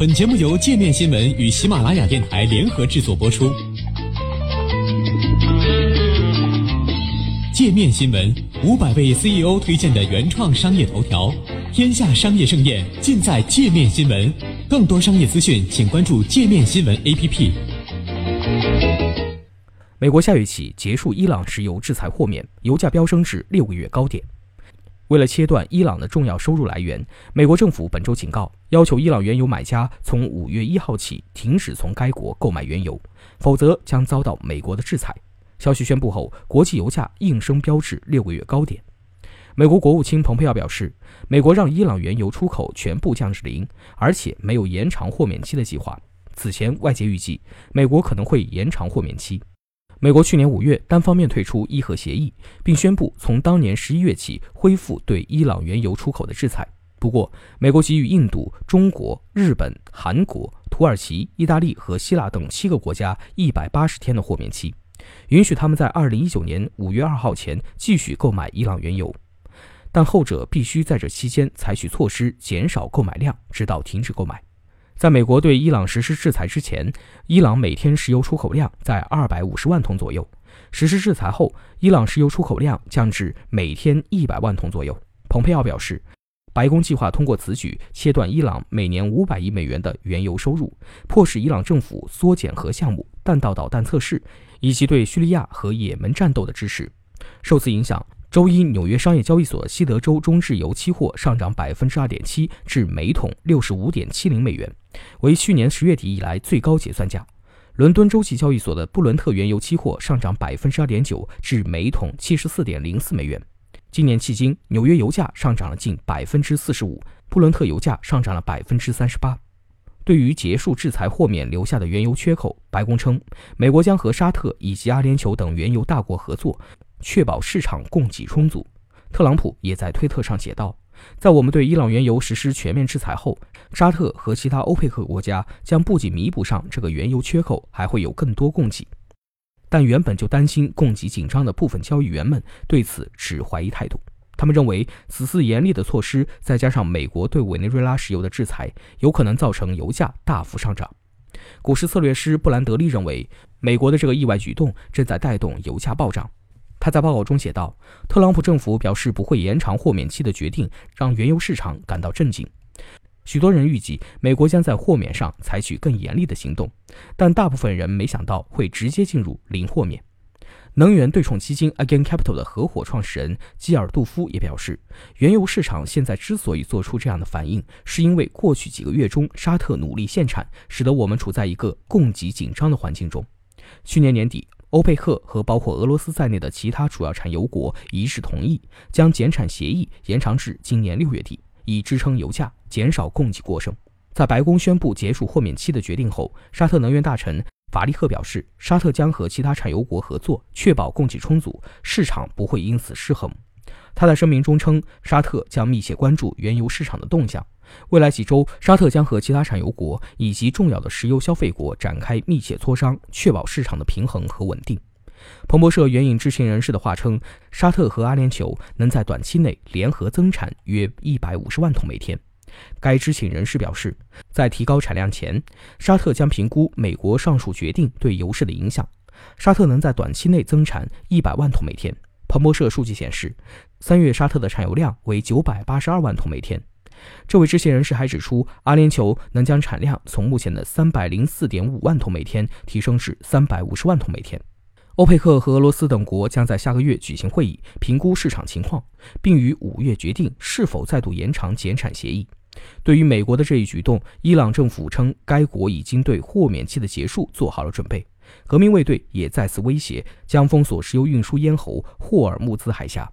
本节目由界面新闻与喜马拉雅电台联合制作播出。界面新闻五百位 CEO 推荐的原创商业头条，天下商业盛宴尽在界面新闻。更多商业资讯，请关注界面新闻 APP。美国下月起结束伊朗石油制裁豁免，油价飙升至六个月高点。为了切断伊朗的重要收入来源，美国政府本周警告，要求伊朗原油买家从五月一号起停止从该国购买原油，否则将遭到美国的制裁。消息宣布后，国际油价应声飙至六个月高点。美国国务卿蓬佩奥表示，美国让伊朗原油出口全部降至零，而且没有延长豁免期的计划。此前，外界预计美国可能会延长豁免期。美国去年五月单方面退出伊核协议，并宣布从当年十一月起恢复对伊朗原油出口的制裁。不过，美国给予印度、中国、日本、韩国、土耳其、意大利和希腊等七个国家一百八十天的豁免期，允许他们在二零一九年五月二号前继续购买伊朗原油，但后者必须在这期间采取措施减少购买量，直到停止购买。在美国对伊朗实施制裁之前，伊朗每天石油出口量在二百五十万桶左右。实施制裁后，伊朗石油出口量降至每天一百万桶左右。蓬佩奥表示，白宫计划通过此举切断伊朗每年五百亿美元的原油收入，迫使伊朗政府缩减核项目、弹道导弹测试以及对叙利亚和也门战斗的支持。受此影响。周一，纽约商业交易所西德州中质油期货上涨百分之二点七，至每桶六十五点七零美元，为去年十月底以来最高结算价。伦敦周期交易所的布伦特原油期货上涨百分之二点九，至每桶七十四点零四美元。今年迄今，纽约油价上涨了近百分之四十五，布伦特油价上涨了百分之三十八。对于结束制裁豁免留下的原油缺口，白宫称，美国将和沙特以及阿联酋等原油大国合作。确保市场供给充足。特朗普也在推特上写道：“在我们对伊朗原油实施全面制裁后，沙特和其他欧佩克国家将不仅弥补上这个原油缺口，还会有更多供给。”但原本就担心供给紧张的部分交易员们对此持怀疑态度。他们认为，此次严厉的措施再加上美国对委内瑞拉石油的制裁，有可能造成油价大幅上涨。股市策略师布兰德利认为，美国的这个意外举动正在带动油价暴涨。他在报告中写道：“特朗普政府表示不会延长豁免期的决定，让原油市场感到震惊。许多人预计美国将在豁免上采取更严厉的行动，但大部分人没想到会直接进入零豁免。”能源对冲基金 Again Capital 的合伙创始人基尔杜夫也表示，原油市场现在之所以做出这样的反应，是因为过去几个月中沙特努力限产，使得我们处在一个供给紧张的环境中。去年年底。欧佩克和包括俄罗斯在内的其他主要产油国一致同意将减产协议延长至今年六月底，以支撑油价，减少供给过剩。在白宫宣布结束豁免期的决定后，沙特能源大臣法利赫表示，沙特将和其他产油国合作，确保供给充足，市场不会因此失衡。他在声明中称，沙特将密切关注原油市场的动向。未来几周，沙特将和其他产油国以及重要的石油消费国展开密切磋商，确保市场的平衡和稳定。彭博社援引知情人士的话称，沙特和阿联酋能在短期内联合增产约一百五十万桶每天。该知情人士表示，在提高产量前，沙特将评估美国上述决定对油市的影响。沙特能在短期内增产一百万桶每天。彭博社数据显示，三月沙特的产油量为九百八十二万桶每天。这位知情人士还指出，阿联酋能将产量从目前的三百零四点五万桶每天提升至三百五十万桶每天。欧佩克和俄罗斯等国将在下个月举行会议，评估市场情况，并于五月决定是否再度延长减产协议。对于美国的这一举动，伊朗政府称该国已经对豁免期的结束做好了准备。革命卫队也再次威胁将封锁石油运输咽喉霍尔木兹海峡。